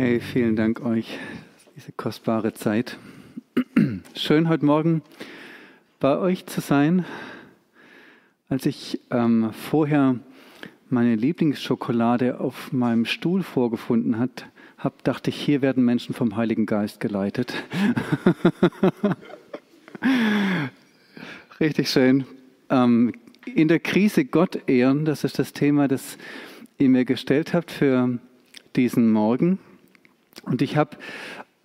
Hey, vielen Dank euch, diese kostbare Zeit. Schön heute Morgen bei euch zu sein. Als ich ähm, vorher meine Lieblingsschokolade auf meinem Stuhl vorgefunden habe, dachte ich, hier werden Menschen vom Heiligen Geist geleitet. Richtig schön. Ähm, in der Krise Gott ehren, das ist das Thema, das ihr mir gestellt habt für diesen Morgen. Und ich habe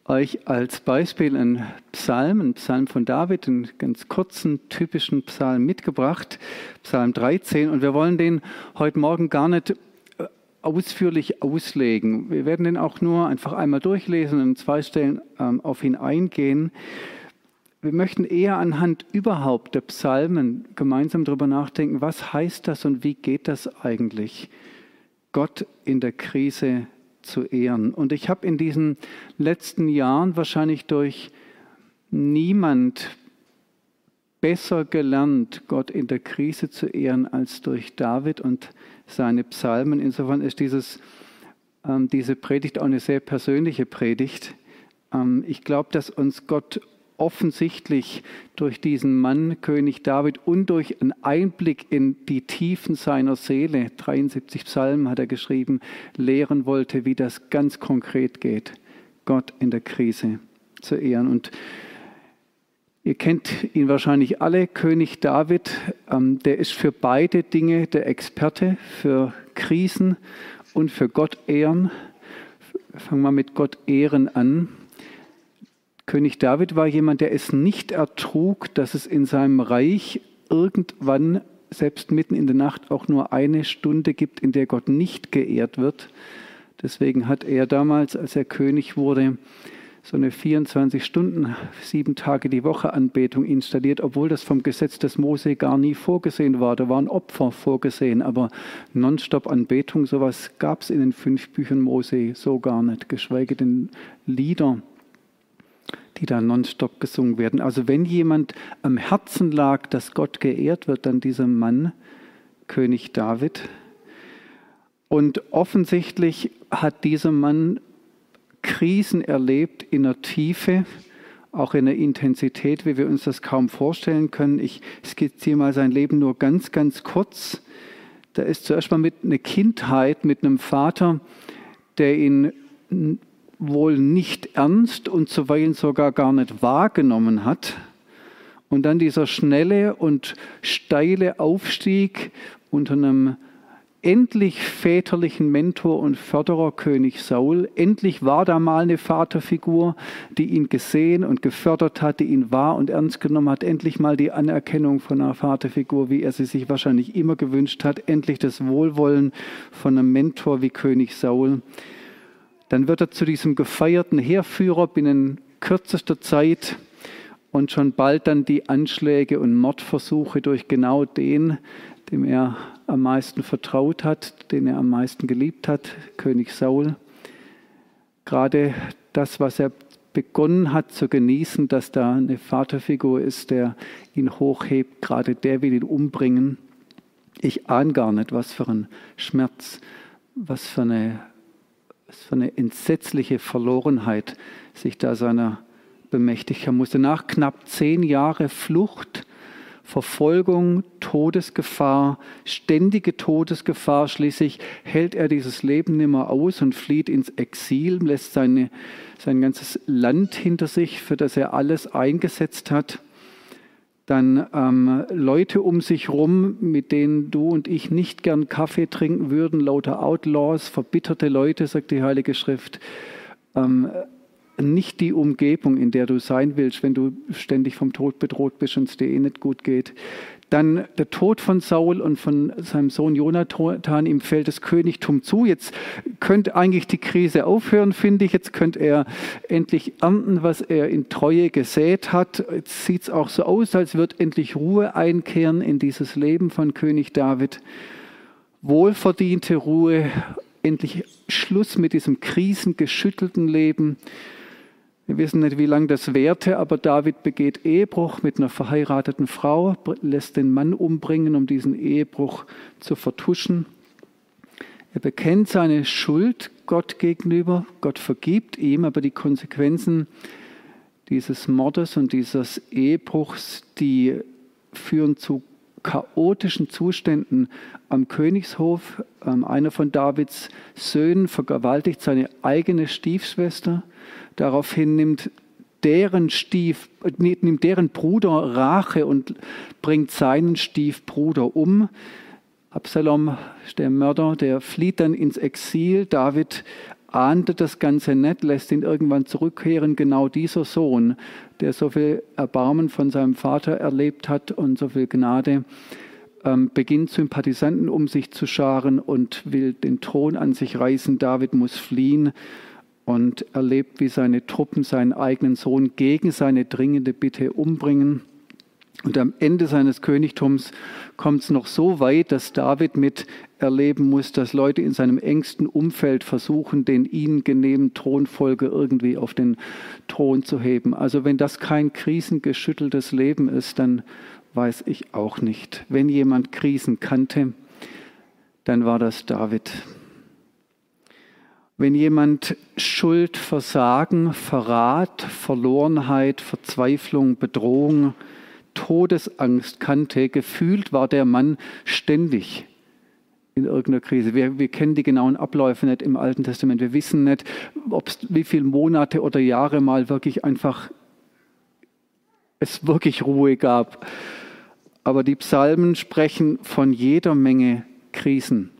euch als Beispiel einen Psalm, einen Psalm von David, einen ganz kurzen, typischen Psalm mitgebracht, Psalm 13. Und wir wollen den heute Morgen gar nicht äh, ausführlich auslegen. Wir werden den auch nur einfach einmal durchlesen und in zwei Stellen ähm, auf ihn eingehen. Wir möchten eher anhand überhaupt der Psalmen gemeinsam darüber nachdenken, was heißt das und wie geht das eigentlich, Gott in der Krise zu ehren. Und ich habe in diesen letzten Jahren wahrscheinlich durch niemand besser gelernt, Gott in der Krise zu ehren, als durch David und seine Psalmen. Insofern ist dieses, ähm, diese Predigt auch eine sehr persönliche Predigt. Ähm, ich glaube, dass uns Gott offensichtlich durch diesen Mann, König David, und durch einen Einblick in die Tiefen seiner Seele, 73 Psalmen hat er geschrieben, lehren wollte, wie das ganz konkret geht, Gott in der Krise zu ehren. Und Ihr kennt ihn wahrscheinlich alle, König David, ähm, der ist für beide Dinge der Experte, für Krisen und für Gott ehren. Fangen wir mit Gott ehren an. König David war jemand, der es nicht ertrug, dass es in seinem Reich irgendwann, selbst mitten in der Nacht, auch nur eine Stunde gibt, in der Gott nicht geehrt wird. Deswegen hat er damals, als er König wurde, so eine 24 Stunden, sieben Tage die Woche Anbetung installiert, obwohl das vom Gesetz des Mose gar nie vorgesehen war. Da waren Opfer vorgesehen, aber Nonstop Anbetung, sowas gab es in den fünf Büchern Mose so gar nicht, geschweige denn Lieder die da nonstop gesungen werden. Also wenn jemand am Herzen lag, dass Gott geehrt wird, dann dieser Mann, König David. Und offensichtlich hat dieser Mann Krisen erlebt in der Tiefe, auch in der Intensität, wie wir uns das kaum vorstellen können. Ich skizziere mal sein Leben nur ganz, ganz kurz. Da ist zuerst mal mit einer Kindheit mit einem Vater, der ihn wohl nicht ernst und zuweilen sogar gar nicht wahrgenommen hat. Und dann dieser schnelle und steile Aufstieg unter einem endlich väterlichen Mentor und Förderer König Saul. Endlich war da mal eine Vaterfigur, die ihn gesehen und gefördert hat, die ihn wahr und ernst genommen hat. Endlich mal die Anerkennung von einer Vaterfigur, wie er sie sich wahrscheinlich immer gewünscht hat. Endlich das Wohlwollen von einem Mentor wie König Saul. Dann wird er zu diesem gefeierten Heerführer binnen kürzester Zeit und schon bald dann die Anschläge und Mordversuche durch genau den, dem er am meisten vertraut hat, den er am meisten geliebt hat, König Saul. Gerade das, was er begonnen hat zu genießen, dass da eine Vaterfigur ist, der ihn hochhebt, gerade der will ihn umbringen. Ich ahne gar nicht, was für ein Schmerz, was für eine was für eine entsetzliche Verlorenheit sich da seiner bemächtigen musste. Nach knapp zehn Jahren Flucht, Verfolgung, Todesgefahr, ständige Todesgefahr, schließlich hält er dieses Leben nimmer aus und flieht ins Exil, lässt seine, sein ganzes Land hinter sich, für das er alles eingesetzt hat dann ähm, Leute um sich rum, mit denen du und ich nicht gern Kaffee trinken würden, lauter Outlaws, verbitterte Leute, sagt die Heilige Schrift. Ähm, nicht die Umgebung, in der du sein willst, wenn du ständig vom Tod bedroht bist und es dir eh nicht gut geht. Dann der Tod von Saul und von seinem Sohn Jonathan, ihm fällt das Königtum zu. Jetzt könnte eigentlich die Krise aufhören, finde ich. Jetzt könnte er endlich ernten, was er in Treue gesät hat. Jetzt sieht es auch so aus, als wird endlich Ruhe einkehren in dieses Leben von König David. Wohlverdiente Ruhe, endlich Schluss mit diesem krisengeschüttelten Leben. Wir wissen nicht, wie lange das währte, aber David begeht Ehebruch mit einer verheirateten Frau, lässt den Mann umbringen, um diesen Ehebruch zu vertuschen. Er bekennt seine Schuld Gott gegenüber. Gott vergibt ihm, aber die Konsequenzen dieses Mordes und dieses Ehebruchs, die führen zu chaotischen Zuständen am Königshof. Ähm, einer von Davids Söhnen vergewaltigt seine eigene Stiefschwester. Daraufhin nimmt deren Stief, nimmt deren Bruder Rache und bringt seinen Stiefbruder um. Absalom, der Mörder, der flieht dann ins Exil. David ahnte das Ganze nicht, lässt ihn irgendwann zurückkehren. Genau dieser Sohn, der so viel Erbarmen von seinem Vater erlebt hat und so viel Gnade, ähm, beginnt Sympathisanten um sich zu scharen und will den Thron an sich reißen. David muss fliehen und erlebt, wie seine Truppen seinen eigenen Sohn gegen seine dringende Bitte umbringen. Und am Ende seines Königtums kommt es noch so weit, dass David mit erleben muss, dass Leute in seinem engsten Umfeld versuchen, den ihnen genehmen Thronfolger irgendwie auf den Thron zu heben. Also wenn das kein krisengeschütteltes Leben ist, dann weiß ich auch nicht. Wenn jemand Krisen kannte, dann war das David. Wenn jemand Schuld, Versagen, Verrat, Verlorenheit, Verzweiflung, Bedrohung, Todesangst kannte, gefühlt war der Mann ständig in irgendeiner Krise. Wir, wir kennen die genauen Abläufe nicht im Alten Testament. Wir wissen nicht, ob es wie viele Monate oder Jahre mal wirklich einfach es wirklich Ruhe gab. Aber die Psalmen sprechen von jeder Menge Krisen.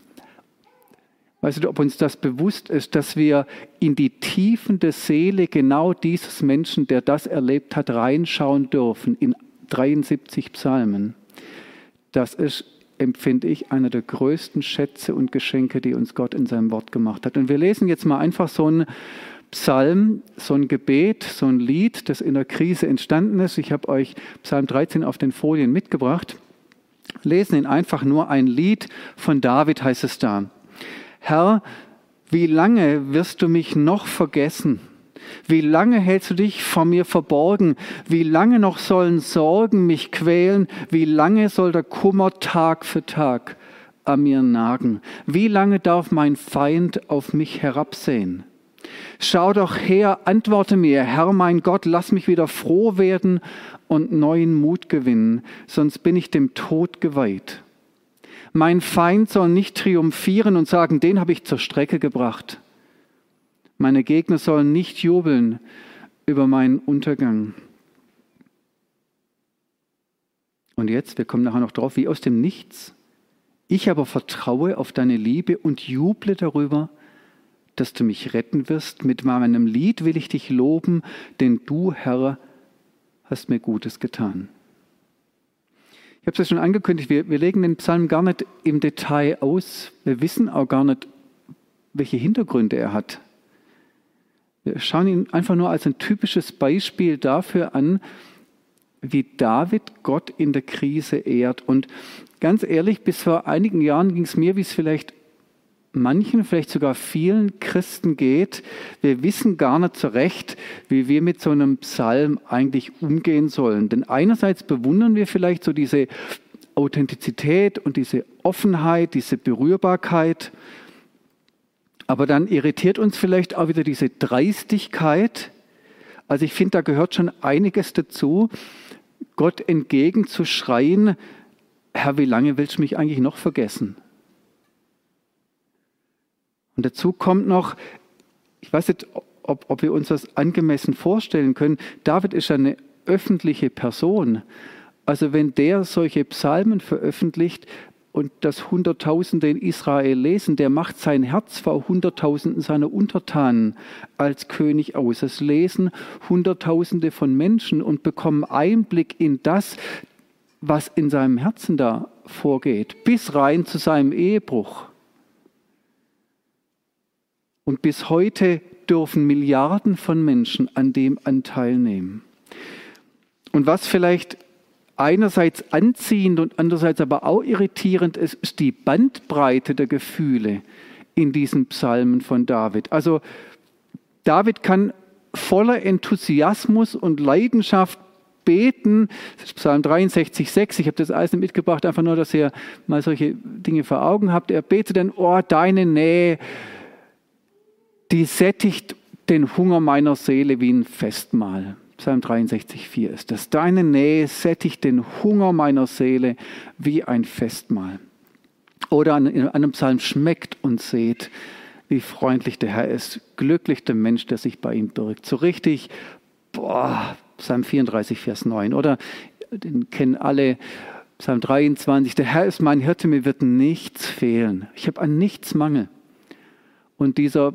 Weißt du, ob uns das bewusst ist, dass wir in die Tiefen der Seele genau dieses Menschen, der das erlebt hat, reinschauen dürfen in 73 Psalmen. Das ist, empfinde ich, einer der größten Schätze und Geschenke, die uns Gott in seinem Wort gemacht hat. Und wir lesen jetzt mal einfach so einen Psalm, so ein Gebet, so ein Lied, das in der Krise entstanden ist. Ich habe euch Psalm 13 auf den Folien mitgebracht. Lesen ihn einfach nur ein Lied von David heißt es da. Herr, wie lange wirst du mich noch vergessen? Wie lange hältst du dich vor mir verborgen? Wie lange noch sollen Sorgen mich quälen? Wie lange soll der Kummer Tag für Tag an mir nagen? Wie lange darf mein Feind auf mich herabsehen? Schau doch her, antworte mir, Herr mein Gott, lass mich wieder froh werden und neuen Mut gewinnen, sonst bin ich dem Tod geweiht. Mein Feind soll nicht triumphieren und sagen, den habe ich zur Strecke gebracht. Meine Gegner sollen nicht jubeln über meinen Untergang. Und jetzt, wir kommen nachher noch drauf, wie aus dem Nichts. Ich aber vertraue auf deine Liebe und juble darüber, dass du mich retten wirst. Mit meinem Lied will ich dich loben, denn du, Herr, hast mir Gutes getan. Ich habe es ja schon angekündigt, wir, wir legen den Psalm gar nicht im Detail aus. Wir wissen auch gar nicht, welche Hintergründe er hat. Wir schauen ihn einfach nur als ein typisches Beispiel dafür an, wie David Gott in der Krise ehrt. Und ganz ehrlich, bis vor einigen Jahren ging es mir, wie es vielleicht manchen, vielleicht sogar vielen Christen geht. Wir wissen gar nicht so recht, wie wir mit so einem Psalm eigentlich umgehen sollen. Denn einerseits bewundern wir vielleicht so diese Authentizität und diese Offenheit, diese Berührbarkeit. Aber dann irritiert uns vielleicht auch wieder diese Dreistigkeit. Also ich finde, da gehört schon einiges dazu, Gott entgegenzuschreien, Herr, wie lange willst du mich eigentlich noch vergessen? Und dazu kommt noch, ich weiß nicht, ob, ob wir uns das angemessen vorstellen können, David ist eine öffentliche Person. Also wenn der solche Psalmen veröffentlicht und das Hunderttausende in Israel lesen, der macht sein Herz vor Hunderttausenden seiner Untertanen als König aus. Es lesen Hunderttausende von Menschen und bekommen Einblick in das, was in seinem Herzen da vorgeht, bis rein zu seinem Ehebruch. Und bis heute dürfen Milliarden von Menschen an dem Anteil nehmen. Und was vielleicht einerseits anziehend und andererseits aber auch irritierend ist, ist die Bandbreite der Gefühle in diesen Psalmen von David. Also David kann voller Enthusiasmus und Leidenschaft beten. Psalm 63, 6. Ich habe das alles mitgebracht, einfach nur, dass ihr mal solche Dinge vor Augen habt. Er betet dann, oh, deine Nähe, die sättigt den Hunger meiner Seele wie ein Festmahl. Psalm 63, 4 ist das. Deine Nähe sättigt den Hunger meiner Seele wie ein Festmahl. Oder an, einem Psalm schmeckt und seht, wie freundlich der Herr ist. Glücklich der Mensch, der sich bei ihm birgt. So richtig, boah, Psalm 34, Vers 9. Oder den kennen alle, Psalm 23, der Herr ist mein Hirte, mir wird nichts fehlen. Ich habe an nichts Mangel. Und dieser,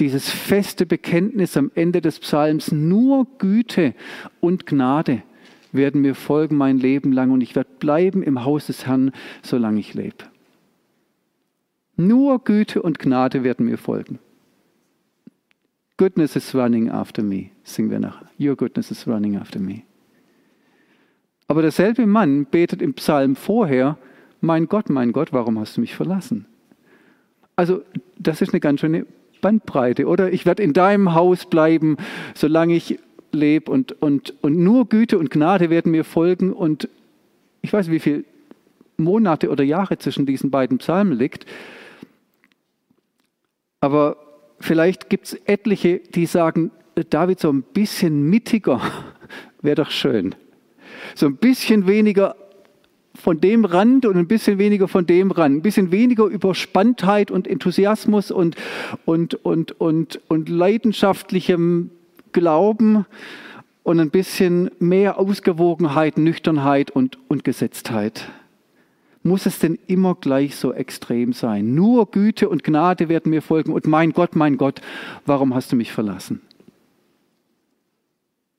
dieses feste Bekenntnis am Ende des Psalms, nur Güte und Gnade werden mir folgen mein Leben lang und ich werde bleiben im Haus des Herrn, solange ich lebe. Nur Güte und Gnade werden mir folgen. Goodness is running after me, singen wir nach. Your goodness is running after me. Aber derselbe Mann betet im Psalm vorher, mein Gott, mein Gott, warum hast du mich verlassen? Also das ist eine ganz schöne Bandbreite, oder? Ich werde in deinem Haus bleiben, solange ich lebe und, und, und nur Güte und Gnade werden mir folgen und ich weiß, wie viele Monate oder Jahre zwischen diesen beiden Psalmen liegt. Aber vielleicht gibt es etliche, die sagen, David, so ein bisschen mittiger wäre doch schön. So ein bisschen weniger von dem Rand und ein bisschen weniger von dem Rand. Ein bisschen weniger Überspanntheit und Enthusiasmus und, und, und, und, und leidenschaftlichem Glauben und ein bisschen mehr Ausgewogenheit, Nüchternheit und, und Gesetztheit. Muss es denn immer gleich so extrem sein? Nur Güte und Gnade werden mir folgen und mein Gott, mein Gott, warum hast du mich verlassen?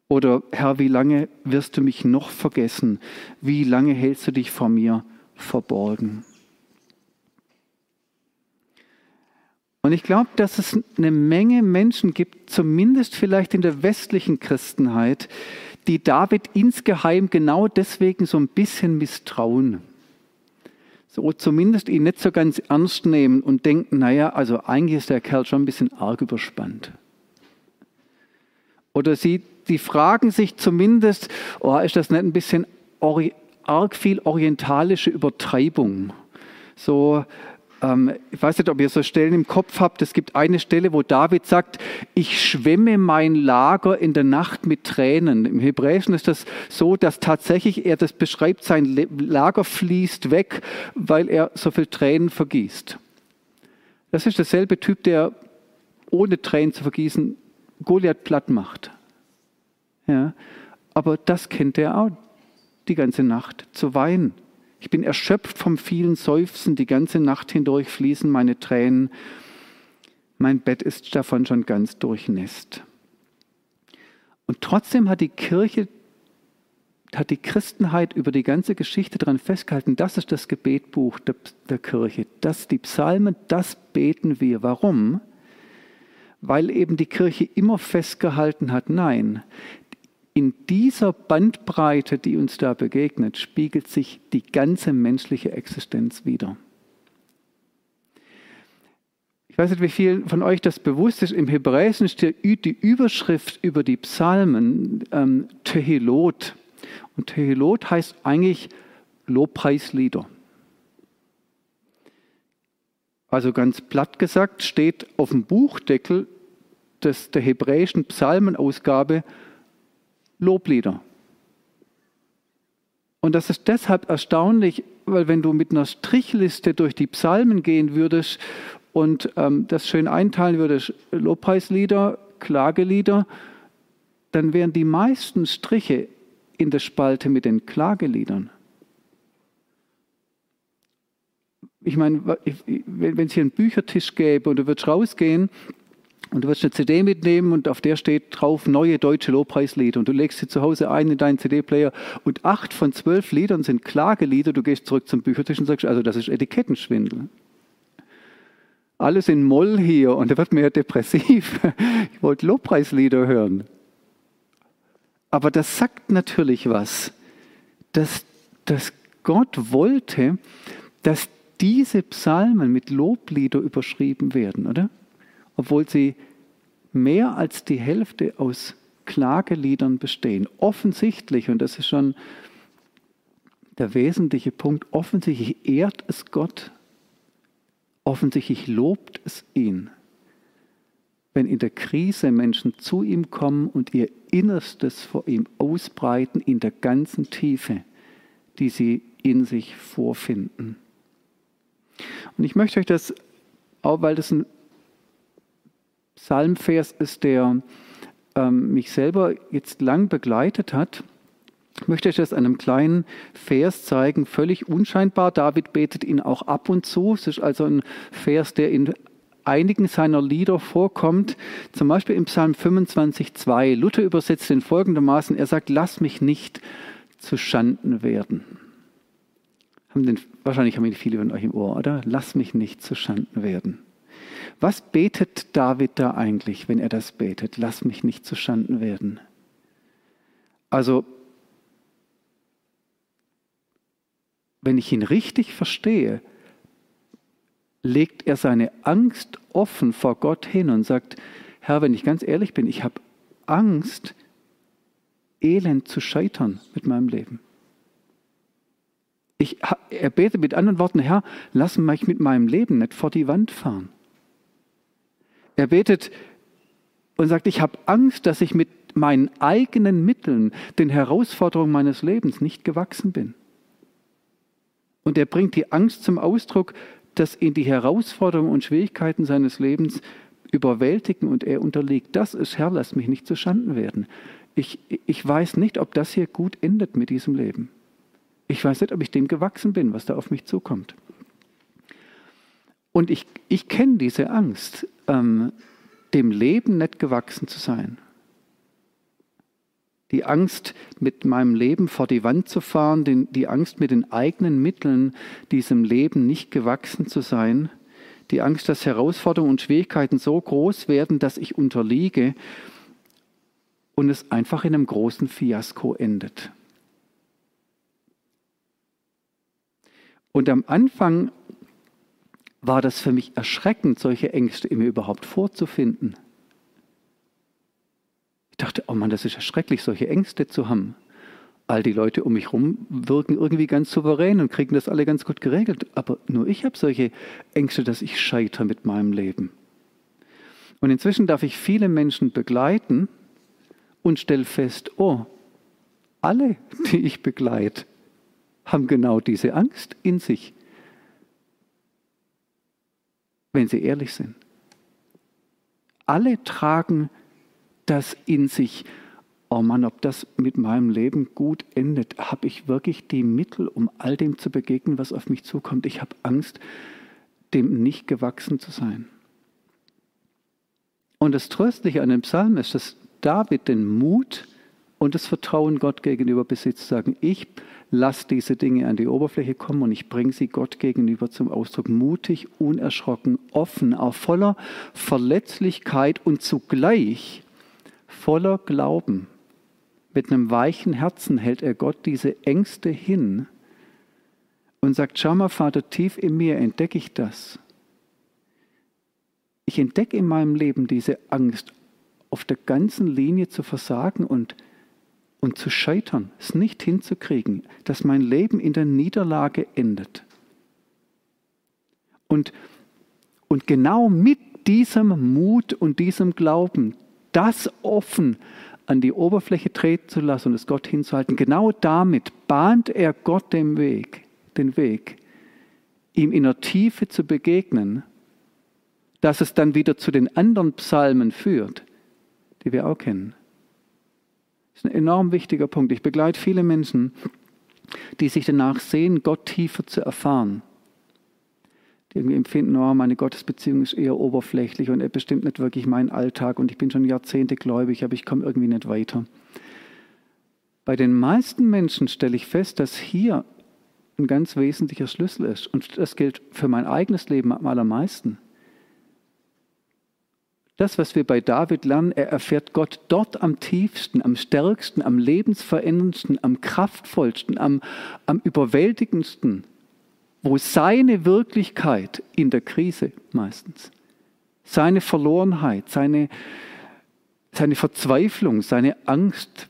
Oder Herr, wie lange wirst du mich noch vergessen? Wie lange hältst du dich vor mir verborgen? Und ich glaube, dass es eine Menge Menschen gibt, zumindest vielleicht in der westlichen Christenheit, die David insgeheim genau deswegen so ein bisschen misstrauen so zumindest ihn nicht so ganz ernst nehmen und denken, naja, also eigentlich ist der Kerl schon ein bisschen arg überspannt. Oder sie, die fragen sich zumindest, oh, ist das nicht ein bisschen arg viel orientalische Übertreibung? So, ähm, ich weiß nicht, ob ihr so Stellen im Kopf habt. Es gibt eine Stelle, wo David sagt, ich schwemme mein Lager in der Nacht mit Tränen. Im Hebräischen ist das so, dass tatsächlich er das beschreibt, sein Lager fließt weg, weil er so viel Tränen vergießt. Das ist derselbe Typ, der ohne Tränen zu vergießen Goliath platt macht. Ja, aber das kennt er auch die ganze Nacht, zu weinen. Ich bin erschöpft vom vielen Seufzen, die ganze Nacht hindurch fließen meine Tränen. Mein Bett ist davon schon ganz durchnässt. Und trotzdem hat die Kirche, hat die Christenheit über die ganze Geschichte daran festgehalten, das ist das Gebetbuch der, der Kirche. Das, die Psalmen, das beten wir. Warum? Weil eben die Kirche immer festgehalten hat, nein, in dieser Bandbreite, die uns da begegnet, spiegelt sich die ganze menschliche Existenz wider. Ich weiß nicht, wie vielen von euch das bewusst ist. Im Hebräischen steht die Überschrift über die Psalmen ähm, Tehilot. Und Tehilot heißt eigentlich Lobpreislieder. Also ganz platt gesagt steht auf dem Buchdeckel des, der hebräischen Psalmenausgabe Loblieder. Und das ist deshalb erstaunlich, weil wenn du mit einer Strichliste durch die Psalmen gehen würdest und ähm, das schön einteilen würdest, Lobpreislieder, Klagelieder, dann wären die meisten Striche in der Spalte mit den Klageliedern. Ich meine, wenn es hier einen Büchertisch gäbe und du würdest rausgehen und du wirst eine CD mitnehmen und auf der steht drauf neue deutsche Lobpreislieder. Und du legst sie zu Hause ein in deinen CD-Player und acht von zwölf Liedern sind Klagelieder. Du gehst zurück zum Büchertisch und sagst, also das ist Etikettenschwindel. Alles in Moll hier und da wird mir ja depressiv. Ich wollte Lobpreislieder hören. Aber das sagt natürlich was, dass, dass Gott wollte, dass diese Psalmen mit Loblieder überschrieben werden, oder? Obwohl sie mehr als die Hälfte aus Klageliedern bestehen. Offensichtlich, und das ist schon der wesentliche Punkt, offensichtlich ehrt es Gott, offensichtlich lobt es ihn, wenn in der Krise Menschen zu ihm kommen und ihr Innerstes vor ihm ausbreiten in der ganzen Tiefe, die sie in sich vorfinden. Und ich möchte euch das, auch weil das ein Psalmvers ist, der ähm, mich selber jetzt lang begleitet hat, möchte ich das an einem kleinen Vers zeigen, völlig unscheinbar. David betet ihn auch ab und zu. Es ist also ein Vers, der in einigen seiner Lieder vorkommt, zum Beispiel im Psalm 25,2. Luther übersetzt in folgendermaßen, er sagt, lass mich nicht zu Schanden werden. Haben den, wahrscheinlich haben ihn viele von euch im Ohr, oder? Lass mich nicht zu Schanden werden. Was betet David da eigentlich, wenn er das betet? Lass mich nicht zu Schanden werden. Also wenn ich ihn richtig verstehe, legt er seine Angst offen vor Gott hin und sagt, Herr, wenn ich ganz ehrlich bin, ich habe Angst, elend zu scheitern mit meinem Leben. Ich, er betet mit anderen Worten, Herr, lass mich mit meinem Leben nicht vor die Wand fahren. Er betet und sagt, ich habe Angst, dass ich mit meinen eigenen Mitteln den Herausforderungen meines Lebens nicht gewachsen bin. Und er bringt die Angst zum Ausdruck, dass ihn die Herausforderungen und Schwierigkeiten seines Lebens überwältigen und er unterliegt. Das ist, Herr, lass mich nicht zu Schanden werden. Ich, ich weiß nicht, ob das hier gut endet mit diesem Leben. Ich weiß nicht, ob ich dem gewachsen bin, was da auf mich zukommt. Und ich, ich kenne diese Angst, ähm, dem Leben nicht gewachsen zu sein die Angst, mit meinem Leben vor die Wand zu fahren, den, die Angst, mit den eigenen Mitteln diesem Leben nicht gewachsen zu sein, die Angst, dass Herausforderungen und Schwierigkeiten so groß werden, dass ich unterliege und es einfach in einem großen Fiasko endet. Und am Anfang war das für mich erschreckend, solche Ängste in mir überhaupt vorzufinden. Ich dachte, oh Mann, das ist ja schrecklich, solche Ängste zu haben. All die Leute um mich herum wirken irgendwie ganz souverän und kriegen das alle ganz gut geregelt. Aber nur ich habe solche Ängste, dass ich scheitere mit meinem Leben. Und inzwischen darf ich viele Menschen begleiten und stelle fest, oh, alle, die ich begleite, haben genau diese Angst in sich, wenn sie ehrlich sind. Alle tragen das in sich, oh Mann, ob das mit meinem Leben gut endet, habe ich wirklich die Mittel, um all dem zu begegnen, was auf mich zukommt. Ich habe Angst, dem nicht gewachsen zu sein. Und das Tröstliche an dem Psalm ist, dass David den Mut und das Vertrauen Gott gegenüber besitzt, sagen, ich lasse diese Dinge an die Oberfläche kommen und ich bringe sie Gott gegenüber zum Ausdruck. Mutig, unerschrocken, offen, auch voller Verletzlichkeit und zugleich Voller Glauben, mit einem weichen Herzen hält er Gott diese Ängste hin und sagt, schau mal, Vater, tief in mir entdecke ich das. Ich entdecke in meinem Leben diese Angst, auf der ganzen Linie zu versagen und, und zu scheitern, es nicht hinzukriegen, dass mein Leben in der Niederlage endet. Und, und genau mit diesem Mut und diesem Glauben, das offen an die Oberfläche treten zu lassen und es Gott hinzuhalten, genau damit bahnt er Gott den Weg, den Weg, ihm in der Tiefe zu begegnen, dass es dann wieder zu den anderen Psalmen führt, die wir auch kennen. Das ist ein enorm wichtiger Punkt. Ich begleite viele Menschen, die sich danach sehen, Gott tiefer zu erfahren irgendwie empfinden, oh, meine Gottesbeziehung ist eher oberflächlich und er bestimmt nicht wirklich meinen Alltag und ich bin schon Jahrzehnte gläubig, aber ich komme irgendwie nicht weiter. Bei den meisten Menschen stelle ich fest, dass hier ein ganz wesentlicher Schlüssel ist. Und das gilt für mein eigenes Leben am allermeisten. Das, was wir bei David lernen, er erfährt Gott dort am tiefsten, am stärksten, am lebensveränderndsten, am kraftvollsten, am, am überwältigendsten wo seine Wirklichkeit in der Krise meistens, seine Verlorenheit, seine, seine Verzweiflung, seine Angst,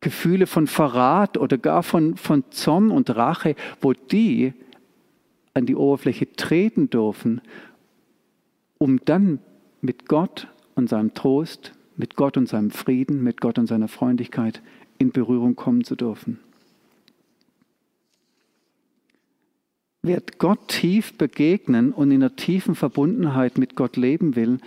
Gefühle von Verrat oder gar von, von Zorn und Rache, wo die an die Oberfläche treten dürfen, um dann mit Gott und seinem Trost, mit Gott und seinem Frieden, mit Gott und seiner Freundlichkeit in Berührung kommen zu dürfen. Wer Gott tief begegnen und in einer tiefen Verbundenheit mit Gott leben will,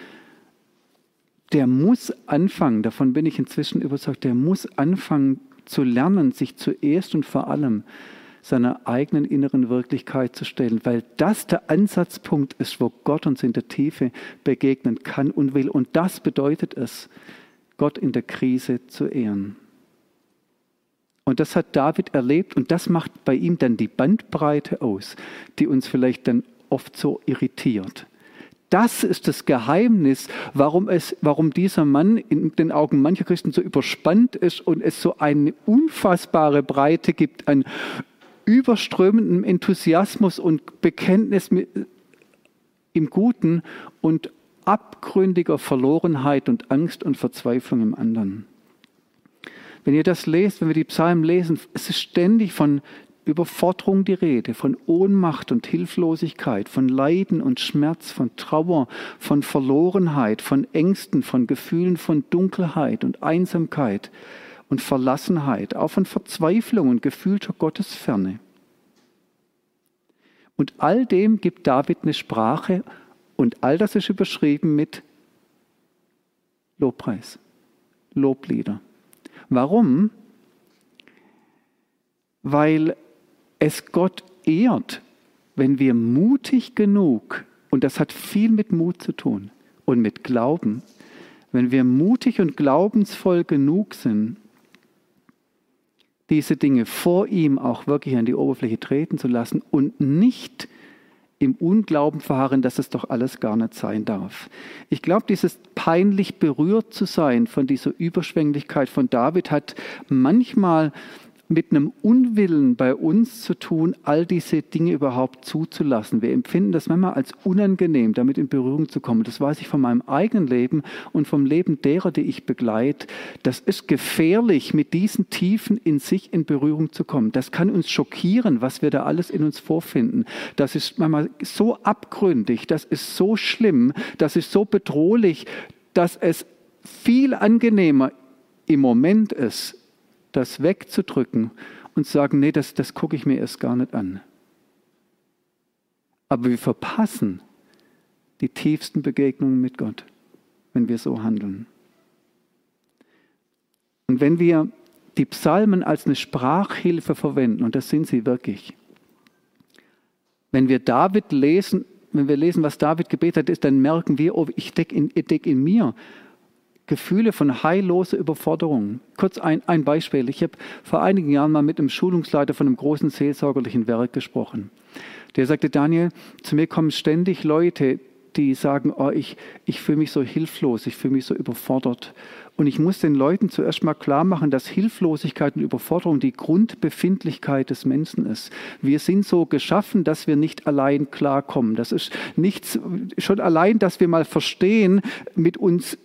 der muss anfangen, davon bin ich inzwischen überzeugt, der muss anfangen zu lernen, sich zuerst und vor allem seiner eigenen inneren Wirklichkeit zu stellen, weil das der Ansatzpunkt ist, wo Gott uns in der Tiefe begegnen kann und will. Und das bedeutet es, Gott in der Krise zu ehren. Und das hat David erlebt und das macht bei ihm dann die Bandbreite aus, die uns vielleicht dann oft so irritiert. Das ist das Geheimnis, warum, es, warum dieser Mann in den Augen mancher Christen so überspannt ist und es so eine unfassbare Breite gibt an überströmendem Enthusiasmus und Bekenntnis im Guten und abgründiger Verlorenheit und Angst und Verzweiflung im anderen. Wenn ihr das lest, wenn wir die Psalmen lesen, es ist ständig von Überforderung die Rede, von Ohnmacht und Hilflosigkeit, von Leiden und Schmerz, von Trauer, von Verlorenheit, von Ängsten, von Gefühlen von Dunkelheit und Einsamkeit und Verlassenheit, auch von Verzweiflung und gefühlter Gottesferne. Und all dem gibt David eine Sprache und all das ist überschrieben mit Lobpreis, Loblieder. Warum? Weil es Gott ehrt, wenn wir mutig genug, und das hat viel mit Mut zu tun und mit Glauben, wenn wir mutig und glaubensvoll genug sind, diese Dinge vor ihm auch wirklich an die Oberfläche treten zu lassen und nicht im Unglauben verharren, dass es doch alles gar nicht sein darf. Ich glaube, dieses peinlich berührt zu sein von dieser Überschwänglichkeit von David hat manchmal mit einem Unwillen bei uns zu tun, all diese Dinge überhaupt zuzulassen. Wir empfinden das manchmal als unangenehm, damit in Berührung zu kommen. Das weiß ich von meinem eigenen Leben und vom Leben derer, die ich begleite. Das ist gefährlich, mit diesen Tiefen in sich in Berührung zu kommen. Das kann uns schockieren, was wir da alles in uns vorfinden. Das ist manchmal so abgründig, das ist so schlimm, das ist so bedrohlich, dass es viel angenehmer im Moment ist, das wegzudrücken und zu sagen, nee, das, das gucke ich mir erst gar nicht an. Aber wir verpassen die tiefsten Begegnungen mit Gott, wenn wir so handeln. Und wenn wir die Psalmen als eine Sprachhilfe verwenden, und das sind sie wirklich, wenn wir David lesen, wenn wir lesen, was David gebetet hat, dann merken wir, oh, ich decke in, deck in mir Gefühle von heilloser Überforderung. Kurz ein, ein Beispiel. Ich habe vor einigen Jahren mal mit einem Schulungsleiter von einem großen seelsorgerlichen Werk gesprochen. Der sagte, Daniel, zu mir kommen ständig Leute, die sagen, oh, ich, ich fühle mich so hilflos, ich fühle mich so überfordert. Und ich muss den Leuten zuerst mal klar machen, dass Hilflosigkeit und Überforderung die Grundbefindlichkeit des Menschen ist. Wir sind so geschaffen, dass wir nicht allein klarkommen. Das ist nichts, schon allein, dass wir mal verstehen, mit uns,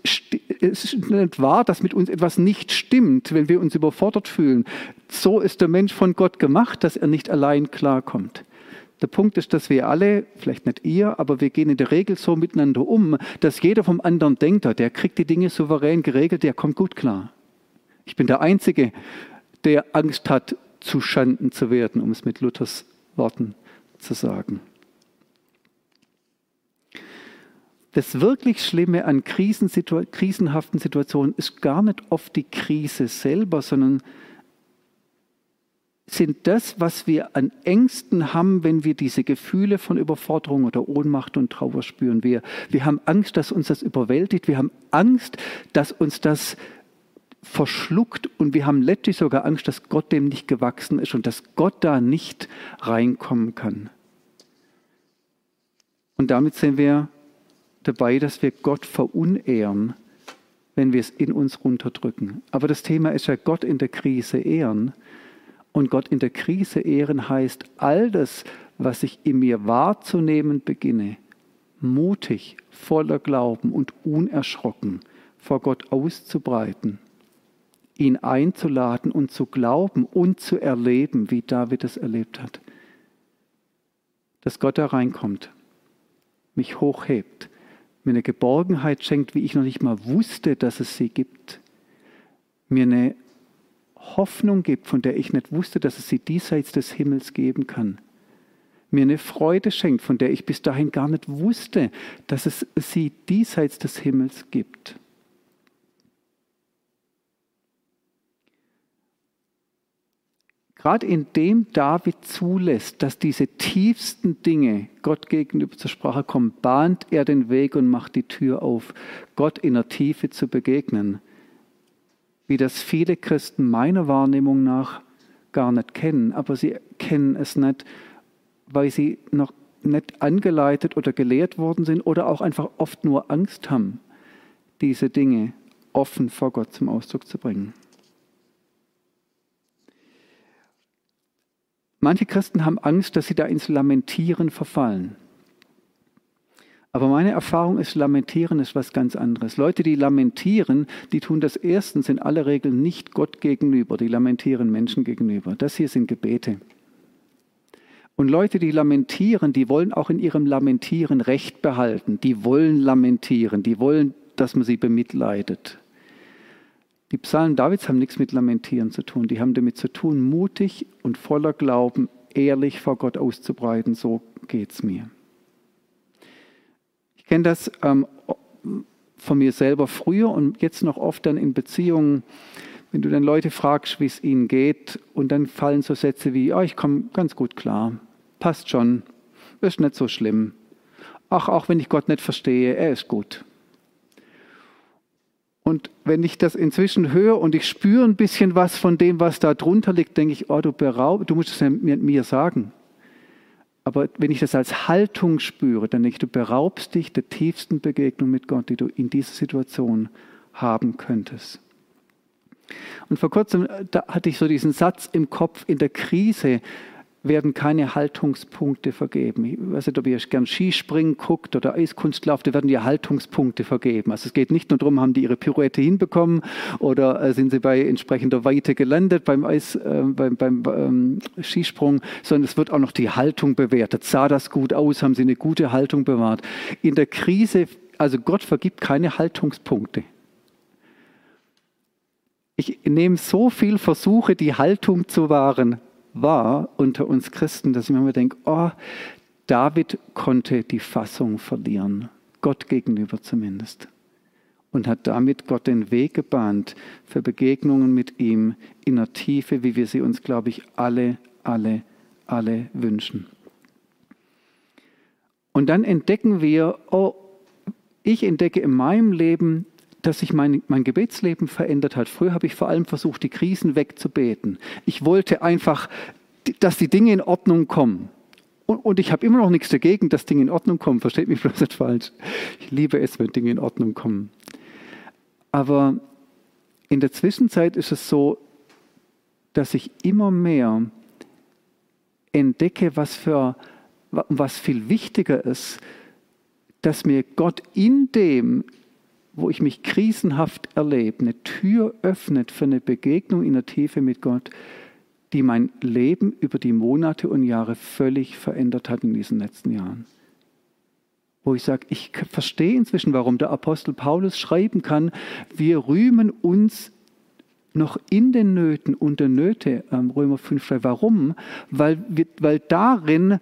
es ist nicht wahr, dass mit uns etwas nicht stimmt, wenn wir uns überfordert fühlen. So ist der Mensch von Gott gemacht, dass er nicht allein klarkommt. Der Punkt ist, dass wir alle, vielleicht nicht ihr, aber wir gehen in der Regel so miteinander um, dass jeder vom anderen denkt, der kriegt die Dinge souverän geregelt, der kommt gut klar. Ich bin der Einzige, der Angst hat, zu Schanden zu werden, um es mit Luthers Worten zu sagen. Das wirklich Schlimme an krisenhaften Situationen ist gar nicht oft die Krise selber, sondern sind das, was wir an Ängsten haben, wenn wir diese Gefühle von Überforderung oder Ohnmacht und Trauer spüren. Wir, wir haben Angst, dass uns das überwältigt. Wir haben Angst, dass uns das verschluckt und wir haben letztlich sogar Angst, dass Gott dem nicht gewachsen ist und dass Gott da nicht reinkommen kann. Und damit sind wir dabei, dass wir Gott verunehren, wenn wir es in uns runterdrücken. Aber das Thema ist ja Gott in der Krise ehren und Gott in der Krise ehren heißt, all das, was ich in mir wahrzunehmen beginne, mutig, voller Glauben und unerschrocken vor Gott auszubreiten, ihn einzuladen und zu glauben und zu erleben, wie David es erlebt hat. Dass Gott da reinkommt, mich hochhebt, mir eine Geborgenheit schenkt, wie ich noch nicht mal wusste, dass es sie gibt, mir eine Hoffnung gibt, von der ich nicht wusste, dass es sie diesseits des Himmels geben kann, mir eine Freude schenkt, von der ich bis dahin gar nicht wusste, dass es sie diesseits des Himmels gibt. Gerade indem David zulässt, dass diese tiefsten Dinge Gott gegenüber zur Sprache kommen, bahnt er den Weg und macht die Tür auf, Gott in der Tiefe zu begegnen. Wie das viele Christen meiner Wahrnehmung nach gar nicht kennen, aber sie kennen es nicht, weil sie noch nicht angeleitet oder gelehrt worden sind oder auch einfach oft nur Angst haben, diese Dinge offen vor Gott zum Ausdruck zu bringen. Manche Christen haben Angst, dass sie da ins Lamentieren verfallen. Aber meine Erfahrung ist, Lamentieren ist was ganz anderes. Leute, die lamentieren, die tun das erstens in aller Regel nicht Gott gegenüber, die lamentieren Menschen gegenüber. Das hier sind Gebete. Und Leute, die lamentieren, die wollen auch in ihrem Lamentieren Recht behalten. Die wollen lamentieren, die wollen, dass man sie bemitleidet. Die Psalmen Davids haben nichts mit Lamentieren zu tun. Die haben damit zu tun, mutig und voller Glauben ehrlich vor Gott auszubreiten. So geht es mir. Ich kenne das ähm, von mir selber früher und jetzt noch oft dann in Beziehungen, wenn du dann Leute fragst, wie es ihnen geht, und dann fallen so Sätze wie, oh, ich komme ganz gut klar, passt schon, ist nicht so schlimm. Ach, auch wenn ich Gott nicht verstehe, er ist gut. Und wenn ich das inzwischen höre und ich spüre ein bisschen was von dem, was da drunter liegt, denke ich, oh, du beraub, du musst es mir sagen. Aber wenn ich das als Haltung spüre, dann denke ich, du beraubst dich der tiefsten Begegnung mit Gott, die du in dieser Situation haben könntest. Und vor kurzem da hatte ich so diesen Satz im Kopf, in der Krise werden keine Haltungspunkte vergeben. Ich weiß nicht, ob ihr gern Skispringen guckt oder Eiskunstlauf, da werden ja Haltungspunkte vergeben. Also es geht nicht nur darum, haben die ihre Pirouette hinbekommen oder äh, sind sie bei entsprechender Weite gelandet beim, Eis, äh, beim, beim ähm, Skisprung, sondern es wird auch noch die Haltung bewertet. Sah das gut aus? Haben sie eine gute Haltung bewahrt? In der Krise, also Gott vergibt keine Haltungspunkte. Ich nehme so viel Versuche, die Haltung zu wahren, war unter uns Christen, dass ich mir immer denke, oh, David konnte die Fassung verlieren, Gott gegenüber zumindest, und hat damit Gott den Weg gebahnt für Begegnungen mit ihm in der Tiefe, wie wir sie uns, glaube ich, alle, alle, alle wünschen. Und dann entdecken wir, oh, ich entdecke in meinem Leben dass sich mein, mein Gebetsleben verändert hat. Früher habe ich vor allem versucht, die Krisen wegzubeten. Ich wollte einfach, dass die Dinge in Ordnung kommen. Und, und ich habe immer noch nichts dagegen, dass Dinge in Ordnung kommen. Versteht mich bloß nicht falsch. Ich liebe es, wenn Dinge in Ordnung kommen. Aber in der Zwischenzeit ist es so, dass ich immer mehr entdecke, was für was viel wichtiger ist, dass mir Gott in dem wo ich mich krisenhaft erlebe, eine Tür öffnet für eine Begegnung in der Tiefe mit Gott, die mein Leben über die Monate und Jahre völlig verändert hat in diesen letzten Jahren. Wo ich sage, ich verstehe inzwischen, warum der Apostel Paulus schreiben kann, wir rühmen uns noch in den Nöten und der Nöte, ähm, Römer 5, warum? Weil, wir, weil darin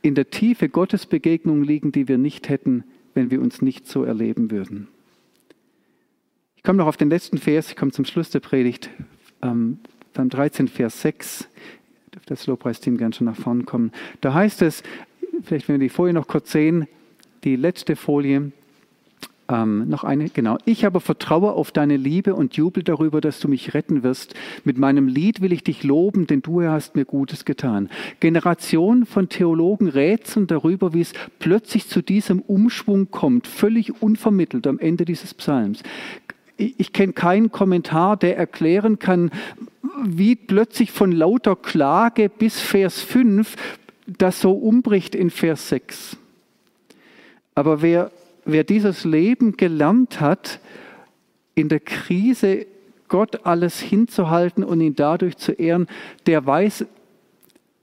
in der Tiefe Gottes Begegnungen liegen, die wir nicht hätten, wenn wir uns nicht so erleben würden. Ich komme noch auf den letzten Vers, ich komme zum Schluss der Predigt, ähm, beim 13, Vers 6. Dürfte das Lobpreisteam gerne schon nach vorne kommen. Da heißt es, vielleicht wenn wir die Folie noch kurz sehen, die letzte Folie, ähm, noch eine, genau. Ich aber vertraue auf deine Liebe und jubel darüber, dass du mich retten wirst. Mit meinem Lied will ich dich loben, denn du hast mir Gutes getan. Generationen von Theologen rätseln darüber, wie es plötzlich zu diesem Umschwung kommt, völlig unvermittelt am Ende dieses Psalms ich kenne keinen Kommentar, der erklären kann, wie plötzlich von lauter Klage bis Vers 5 das so umbricht in Vers 6. Aber wer, wer dieses Leben gelernt hat, in der Krise Gott alles hinzuhalten und ihn dadurch zu ehren, der weiß,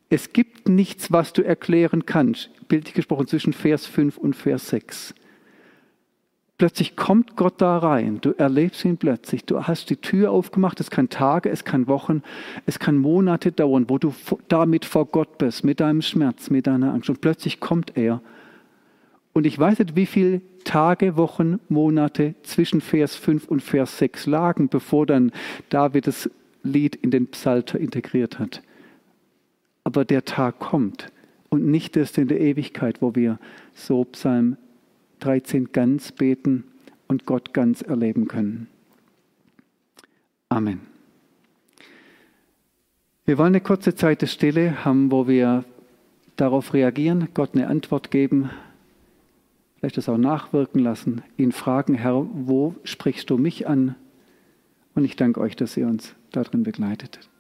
es gibt nichts, was du erklären kannst. Bildlich gesprochen zwischen Vers 5 und Vers 6. Plötzlich kommt Gott da rein. Du erlebst ihn plötzlich. Du hast die Tür aufgemacht. Es kann Tage, es kann Wochen, es kann Monate dauern, wo du damit vor Gott bist, mit deinem Schmerz, mit deiner Angst. Und plötzlich kommt er. Und ich weiß nicht, wie viele Tage, Wochen, Monate zwischen Vers 5 und Vers 6 lagen, bevor dann David das Lied in den Psalter integriert hat. Aber der Tag kommt und nicht erst in der Ewigkeit, wo wir so Psalm 13 ganz beten und Gott ganz erleben können. Amen. Wir wollen eine kurze Zeit der Stille haben, wo wir darauf reagieren, Gott eine Antwort geben, vielleicht das auch nachwirken lassen, ihn fragen, Herr, wo sprichst du mich an? Und ich danke euch, dass ihr uns darin begleitet.